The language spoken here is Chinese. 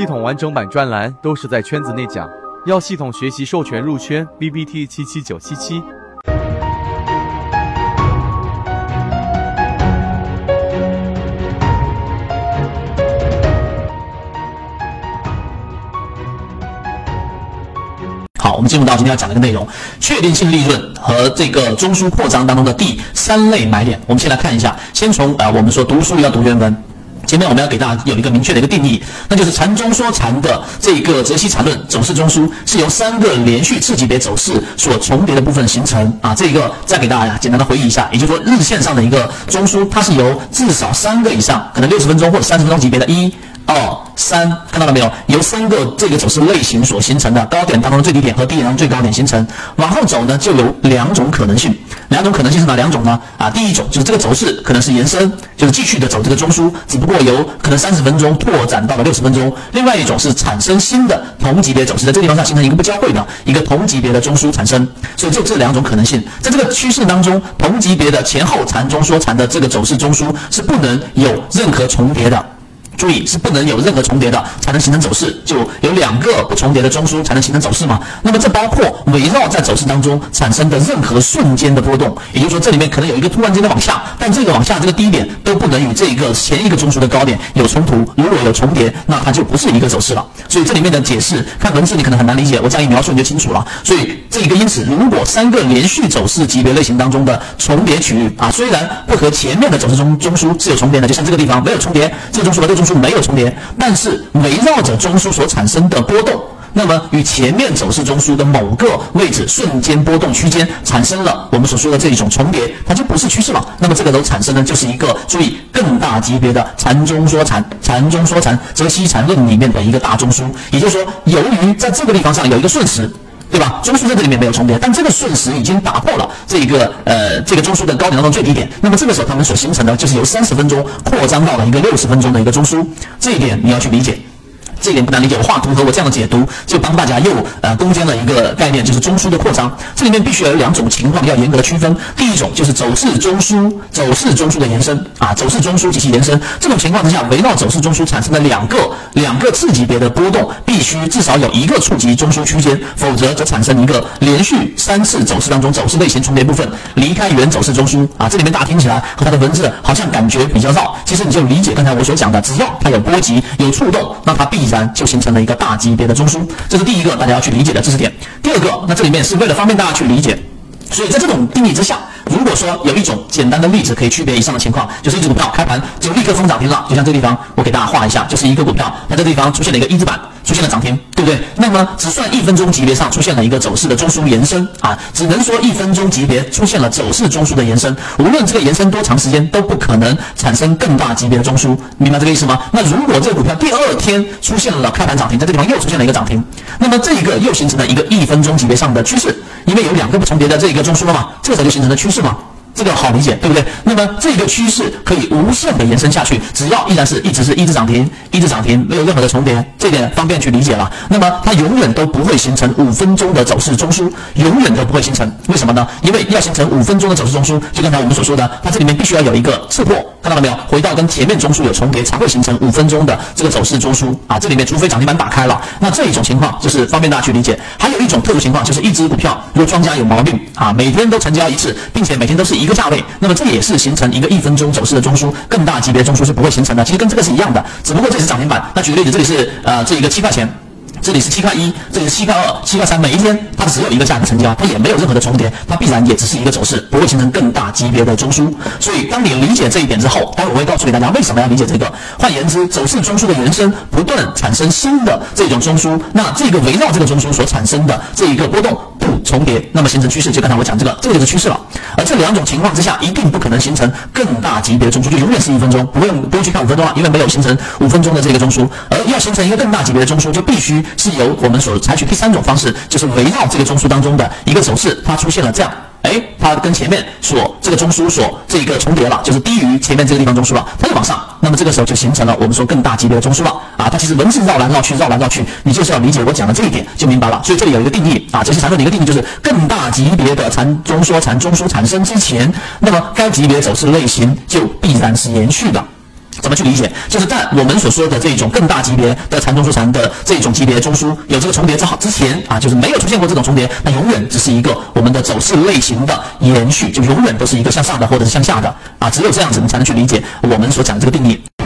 系统完整版专栏都是在圈子内讲，要系统学习授权入圈，B B T 七七九七七。好，我们进入到今天要讲的一个内容：确定性利润和这个中枢扩张当中的第三类买点。我们先来看一下，先从啊、我们说读书要读原文。前面我们要给大家有一个明确的一个定义，那就是缠中说禅的这个泽西禅论走势中枢是由三个连续次级别走势所重叠的部分形成啊。这一个再给大家简单的回忆一下，也就是说日线上的一个中枢，它是由至少三个以上，可能六十分钟或者三十分钟级别的一。二三，看到了没有？由三个这个走势类型所形成的高点当中的最低点和低点当中最高点形成。往后走呢，就有两种可能性。两种可能性是哪两种呢？啊，第一种就是这个走势可能是延伸，就是继续的走这个中枢，只不过由可能三十分钟拓展到了六十分钟。另外一种是产生新的同级别走势，在这个地方上形成一个不交汇的一个同级别的中枢产生。所以就这两种可能性，在这个趋势当中，同级别的前后缠中说禅的这个走势中枢是不能有任何重叠的。注意是不能有任何重叠的，才能形成走势。就有两个不重叠的中枢才能形成走势嘛？那么这包括围绕在走势当中产生的任何瞬间的波动，也就是说这里面可能有一个突然间的往下，但这个往下这个低点都不能与这一个前一个中枢的高点有冲突。如果有重叠，那它就不是一个走势了。所以这里面的解释看文字你可能很难理解，我这样一描述你就清楚了。所以这一个因此，如果三个连续走势级别类型当中的重叠区域啊，虽然不和前面的走势中中枢是有重叠的，就像这个地方没有重叠，这个中枢和这个中枢是没有重叠，但是围绕着中枢所产生的波动。那么与前面走势中枢的某个位置瞬间波动区间产生了我们所说的这一种重叠，它就不是趋势了。那么这个都产生的就是一个注意更大级别的禅中说禅、禅中说禅、则西禅论里面的一个大中枢。也就是说，由于在这个地方上有一个瞬时。对吧？中枢在这里面没有重叠，但这个瞬时已经打破了这一个呃这个中枢的高点当中最低点。那么这个时候他们所形成的就是由三十分钟扩张到了一个六十分钟的一个中枢，这一点你要去理解。这一点不难理解，我画图和我这样的解读就帮大家又呃攻坚了一个概念，就是中枢的扩张。这里面必须要有两种情况要严格的区分。第一种就是走势中枢，走势中枢的延伸啊，走势中枢及其延伸。这种情况之下，围绕走势中枢产生的两个两个次级别的波动，必须至少有一个触及中枢区间，否则则产生一个连续三次走势当中走势类型重叠部分离开原走势中枢啊。这里面大家听起来和它的文字好像感觉比较绕，其实你就理解刚才我所讲的，只要它有波及有触动，那它必然就形成了一个大级别的中枢，这是第一个大家要去理解的知识点。第二个，那这里面是为了方便大家去理解，所以在这种定义之下，如果说有一种简单的例子可以区别以上的情况，就是一只股票开盘就立刻封涨停了，就像这个地方我给大家画一下，就是一个股票它这个地方出现了一个一字板，出现了涨停，对不对？那么只算一分钟级别上出现了一个走势的中枢延伸啊，只能说一分钟级别出现了走势中枢的延伸，无论这个延伸多长时间，都不可能产生更大级别的中枢，明白这个意思吗？那如果这个股票第二天出现了开盘涨停，在这个地方又出现了一个涨停，那么这一个又形成了一个一分钟级别上的趋势，因为有两个不重叠的这一个中枢了嘛，这个时候就形成了趋势嘛。这个好理解，对不对？那么这个趋势可以无限的延伸下去，只要依然是一直是一直涨停，一直涨停，没有任何的重叠，这点方便去理解了。那么它永远都不会形成五分钟的走势中枢，永远都不会形成。为什么呢？因为要形成五分钟的走势中枢，就刚才我们所说的，它这里面必须要有一个刺破，看到了没有？回到跟前面中枢有重叠，才会形成五分钟的这个走势中枢啊。这里面除非涨停板打开了，那这一种情况就是方便大家去理解。还有一种特殊情况，就是一只股票如果庄家有毛病啊，每天都成交一次，并且每天都是一个价位，那么这也是形成一个一分钟走势的中枢，更大级别中枢是不会形成的。其实跟这个是一样的，只不过这里是涨停板。那举个例子，这里是呃这一个七块钱。这里是七块一，这里是七块二、七块三，每一天它只有一个价格成交，它也没有任何的重叠，它必然也只是一个走势，不会形成更大级别的中枢。所以，当你理解这一点之后，待会我会告诉给大家为什么要理解这个。换言之，走势中枢的延伸不断产生新的这种中枢，那这个围绕这个中枢所产生的这一个波动不重叠，那么形成趋势，就刚才我讲这个，这个就是趋势了。而这两种情况之下，一定不可能形成更大级别的中枢，就永远是一分钟，不用不用去看五分钟了，因为没有形成五分钟的这个中枢。而要形成一个更大级别的中枢，就必须是由我们所采取第三种方式，就是围绕这个中枢当中的一个走势，它出现了这样。哎，它跟前面所这个中枢所这个重叠了，就是低于前面这个地方中枢了，它就往上，那么这个时候就形成了我们说更大级别的中枢了啊。它其实文字绕来绕去，绕来绕去，你就是要理解我讲的这一点就明白了。所以这里有一个定义啊，这是缠论的一个定义，就是更大级别的缠中说缠中枢产生之前，那么该级别走势类型就必然是延续的。怎么去理解？就是在我们所说的这种更大级别的缠中说禅的这种级别中枢有这个重叠之好之前啊，就是没有出现过这种重叠，那永远只是一个我们的走势类型的延续，就永远都是一个向上的或者是向下的啊，只有这样子你才能去理解我们所讲的这个定义。